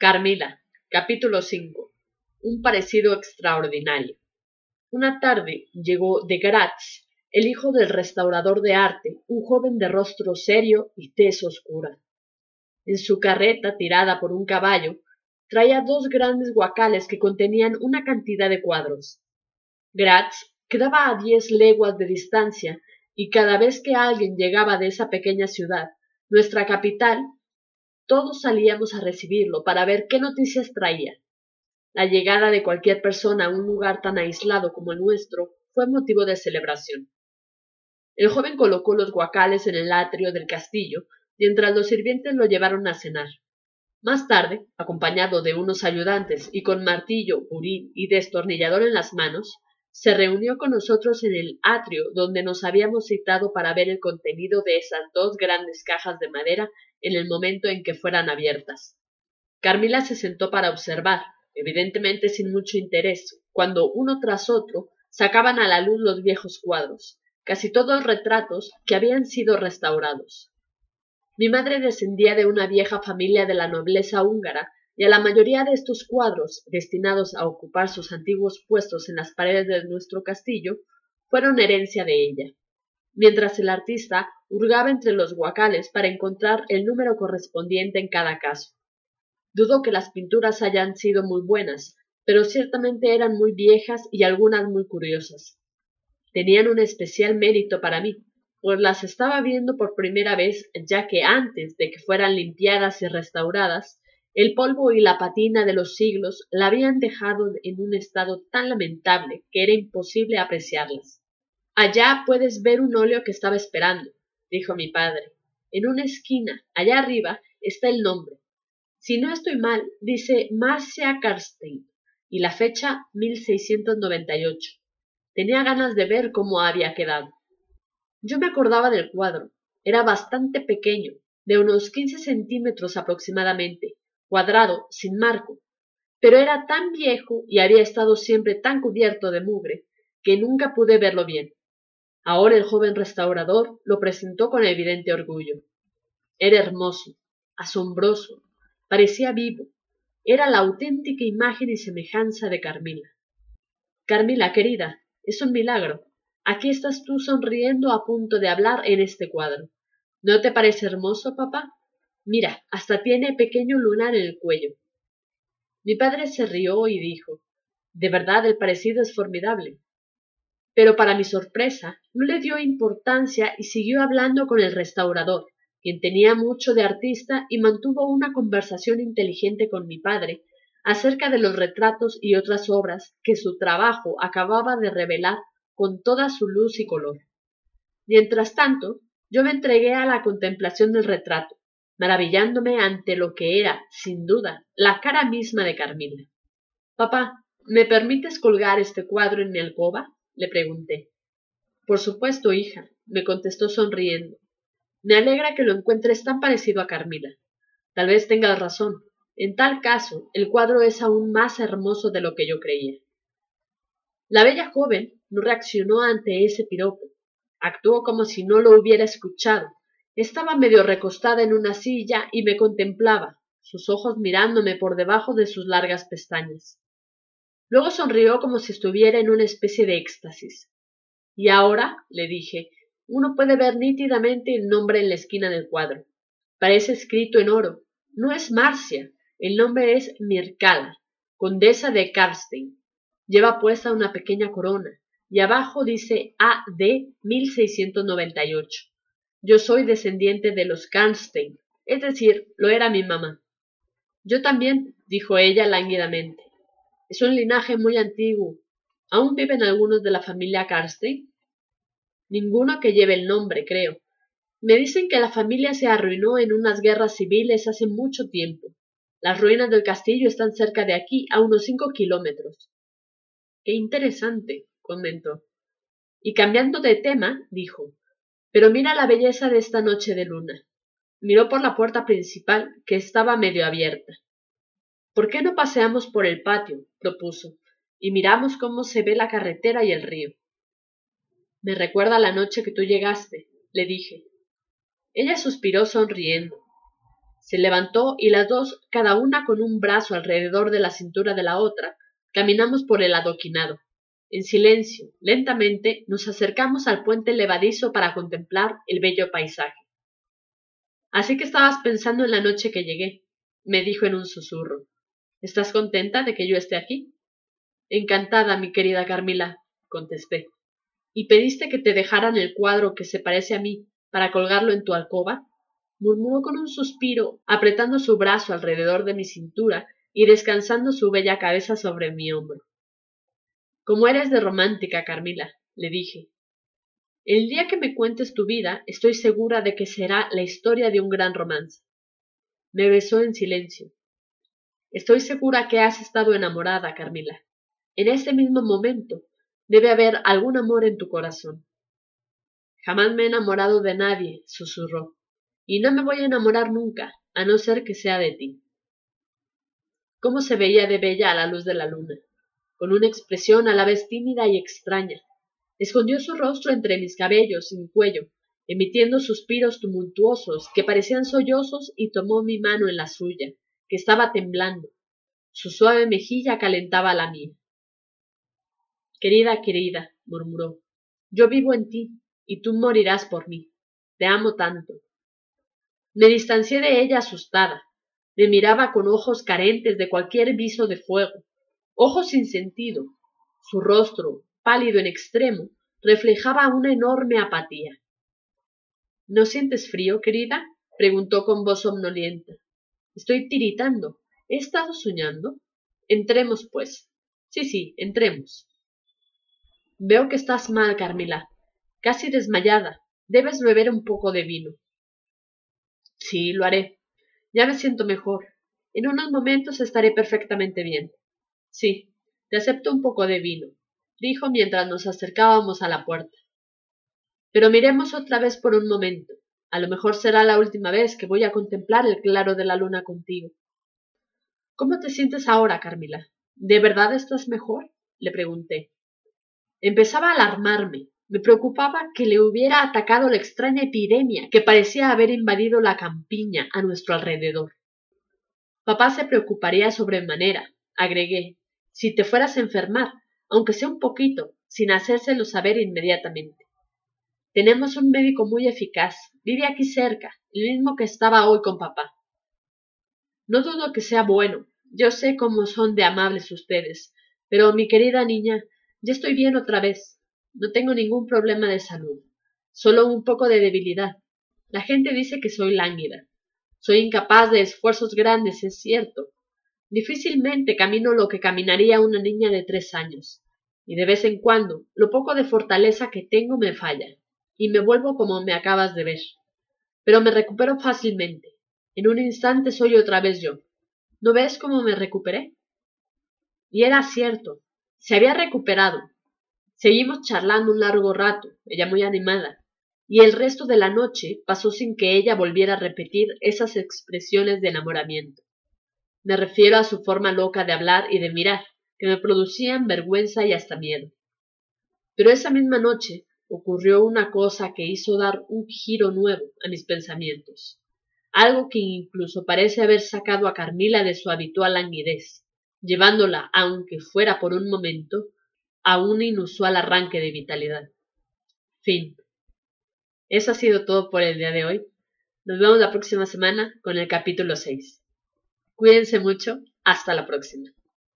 Carmila, capítulo 5. Un parecido extraordinario. Una tarde llegó de Graz el hijo del restaurador de arte, un joven de rostro serio y tez oscura. En su carreta, tirada por un caballo, traía dos grandes guacales que contenían una cantidad de cuadros. Graz quedaba a diez leguas de distancia y cada vez que alguien llegaba de esa pequeña ciudad, nuestra capital, todos salíamos a recibirlo para ver qué noticias traía. La llegada de cualquier persona a un lugar tan aislado como el nuestro fue motivo de celebración. El joven colocó los guacales en el atrio del castillo, mientras los sirvientes lo llevaron a cenar. Más tarde, acompañado de unos ayudantes y con martillo, burín y destornillador en las manos, se reunió con nosotros en el atrio donde nos habíamos citado para ver el contenido de esas dos grandes cajas de madera en el momento en que fueran abiertas. Carmila se sentó para observar, evidentemente sin mucho interés, cuando uno tras otro sacaban a la luz los viejos cuadros, casi todos retratos que habían sido restaurados. Mi madre descendía de una vieja familia de la nobleza húngara y a la mayoría de estos cuadros, destinados a ocupar sus antiguos puestos en las paredes de nuestro castillo, fueron herencia de ella, mientras el artista hurgaba entre los guacales para encontrar el número correspondiente en cada caso. Dudo que las pinturas hayan sido muy buenas, pero ciertamente eran muy viejas y algunas muy curiosas tenían un especial mérito para mí, pues las estaba viendo por primera vez, ya que antes de que fueran limpiadas y restauradas, el polvo y la patina de los siglos la habían dejado en un estado tan lamentable que era imposible apreciarlas. Allá puedes ver un óleo que estaba esperando, dijo mi padre. En una esquina, allá arriba, está el nombre. Si no estoy mal, dice Marcia Karstein y la fecha 1698. Tenía ganas de ver cómo había quedado. Yo me acordaba del cuadro. Era bastante pequeño, de unos quince centímetros aproximadamente, cuadrado, sin marco, pero era tan viejo y había estado siempre tan cubierto de mugre que nunca pude verlo bien. Ahora el joven restaurador lo presentó con evidente orgullo. Era hermoso, asombroso, parecía vivo, era la auténtica imagen y semejanza de Carmila. Carmila, querida, es un milagro. Aquí estás tú sonriendo a punto de hablar en este cuadro. ¿No te parece hermoso, papá? Mira, hasta tiene pequeño lunar en el cuello. Mi padre se rió y dijo De verdad el parecido es formidable. Pero para mi sorpresa, no le dio importancia y siguió hablando con el restaurador, quien tenía mucho de artista y mantuvo una conversación inteligente con mi padre, acerca de los retratos y otras obras que su trabajo acababa de revelar con toda su luz y color. Mientras tanto, yo me entregué a la contemplación del retrato, maravillándome ante lo que era, sin duda, la cara misma de Carmila. Papá, ¿me permites colgar este cuadro en mi alcoba? Le pregunté. Por supuesto, hija, me contestó sonriendo. Me alegra que lo encuentres tan parecido a Carmila. Tal vez tengas razón, en tal caso, el cuadro es aún más hermoso de lo que yo creía. La bella joven no reaccionó ante ese piropo. Actuó como si no lo hubiera escuchado. Estaba medio recostada en una silla y me contemplaba, sus ojos mirándome por debajo de sus largas pestañas. Luego sonrió como si estuviera en una especie de éxtasis. Y ahora, le dije, uno puede ver nítidamente el nombre en la esquina del cuadro. Parece escrito en oro. No es Marcia, el nombre es Mircala, condesa de Karstein. Lleva puesta una pequeña corona y abajo dice AD 1698. Yo soy descendiente de los Karstein, es decir, lo era mi mamá. Yo también, dijo ella lánguidamente. Es un linaje muy antiguo. ¿Aún viven algunos de la familia Karstein? Ninguno que lleve el nombre, creo. Me dicen que la familia se arruinó en unas guerras civiles hace mucho tiempo las ruinas del castillo están cerca de aquí, a unos cinco kilómetros. Qué interesante, comentó. Y cambiando de tema, dijo, pero mira la belleza de esta noche de luna. Miró por la puerta principal, que estaba medio abierta. ¿Por qué no paseamos por el patio? propuso, y miramos cómo se ve la carretera y el río. Me recuerda la noche que tú llegaste, le dije. Ella suspiró sonriendo. Se levantó y las dos, cada una con un brazo alrededor de la cintura de la otra, caminamos por el adoquinado. En silencio, lentamente, nos acercamos al puente levadizo para contemplar el bello paisaje. Así que estabas pensando en la noche que llegué, me dijo en un susurro. ¿Estás contenta de que yo esté aquí? Encantada, mi querida Carmila, contesté. ¿Y pediste que te dejaran el cuadro que se parece a mí para colgarlo en tu alcoba? murmuró con un suspiro, apretando su brazo alrededor de mi cintura y descansando su bella cabeza sobre mi hombro. Como eres de romántica, Carmila, le dije. El día que me cuentes tu vida, estoy segura de que será la historia de un gran romance. Me besó en silencio. Estoy segura que has estado enamorada, Carmila. En este mismo momento debe haber algún amor en tu corazón. Jamás me he enamorado de nadie, susurró, y no me voy a enamorar nunca, a no ser que sea de ti. ¿Cómo se veía de bella a la luz de la luna? con una expresión a la vez tímida y extraña. Escondió su rostro entre mis cabellos y mi cuello, emitiendo suspiros tumultuosos que parecían sollozos y tomó mi mano en la suya, que estaba temblando. Su suave mejilla calentaba la mía. Querida, querida, murmuró, yo vivo en ti y tú morirás por mí. Te amo tanto. Me distancié de ella asustada. Me miraba con ojos carentes de cualquier viso de fuego ojos sin sentido. Su rostro, pálido en extremo, reflejaba una enorme apatía. ¿No sientes frío, querida? preguntó con voz somnolienta. Estoy tiritando. ¿He estado soñando? Entremos, pues. Sí, sí, entremos. Veo que estás mal, Carmila. Casi desmayada. Debes beber un poco de vino. Sí, lo haré. Ya me siento mejor. En unos momentos estaré perfectamente bien. Sí, te acepto un poco de vino, dijo mientras nos acercábamos a la puerta. Pero miremos otra vez por un momento. A lo mejor será la última vez que voy a contemplar el claro de la luna contigo. ¿Cómo te sientes ahora, Carmila? ¿De verdad estás mejor? le pregunté. Empezaba a alarmarme. Me preocupaba que le hubiera atacado la extraña epidemia que parecía haber invadido la campiña a nuestro alrededor. Papá se preocuparía sobremanera, agregué, si te fueras a enfermar, aunque sea un poquito, sin hacérselo saber inmediatamente. Tenemos un médico muy eficaz, vive aquí cerca, el mismo que estaba hoy con papá. No dudo que sea bueno, yo sé cómo son de amables ustedes, pero mi querida niña, ya estoy bien otra vez. No tengo ningún problema de salud, solo un poco de debilidad. La gente dice que soy lánguida. Soy incapaz de esfuerzos grandes, es cierto, Difícilmente camino lo que caminaría una niña de tres años, y de vez en cuando lo poco de fortaleza que tengo me falla, y me vuelvo como me acabas de ver. Pero me recupero fácilmente. En un instante soy otra vez yo. ¿No ves cómo me recuperé? Y era cierto, se había recuperado. Seguimos charlando un largo rato, ella muy animada, y el resto de la noche pasó sin que ella volviera a repetir esas expresiones de enamoramiento. Me refiero a su forma loca de hablar y de mirar, que me producían vergüenza y hasta miedo. Pero esa misma noche ocurrió una cosa que hizo dar un giro nuevo a mis pensamientos, algo que incluso parece haber sacado a Carmila de su habitual languidez, llevándola, aunque fuera por un momento, a un inusual arranque de vitalidad. Fin. Eso ha sido todo por el día de hoy. Nos vemos la próxima semana con el capítulo 6. Cuídense mucho. Hasta la próxima.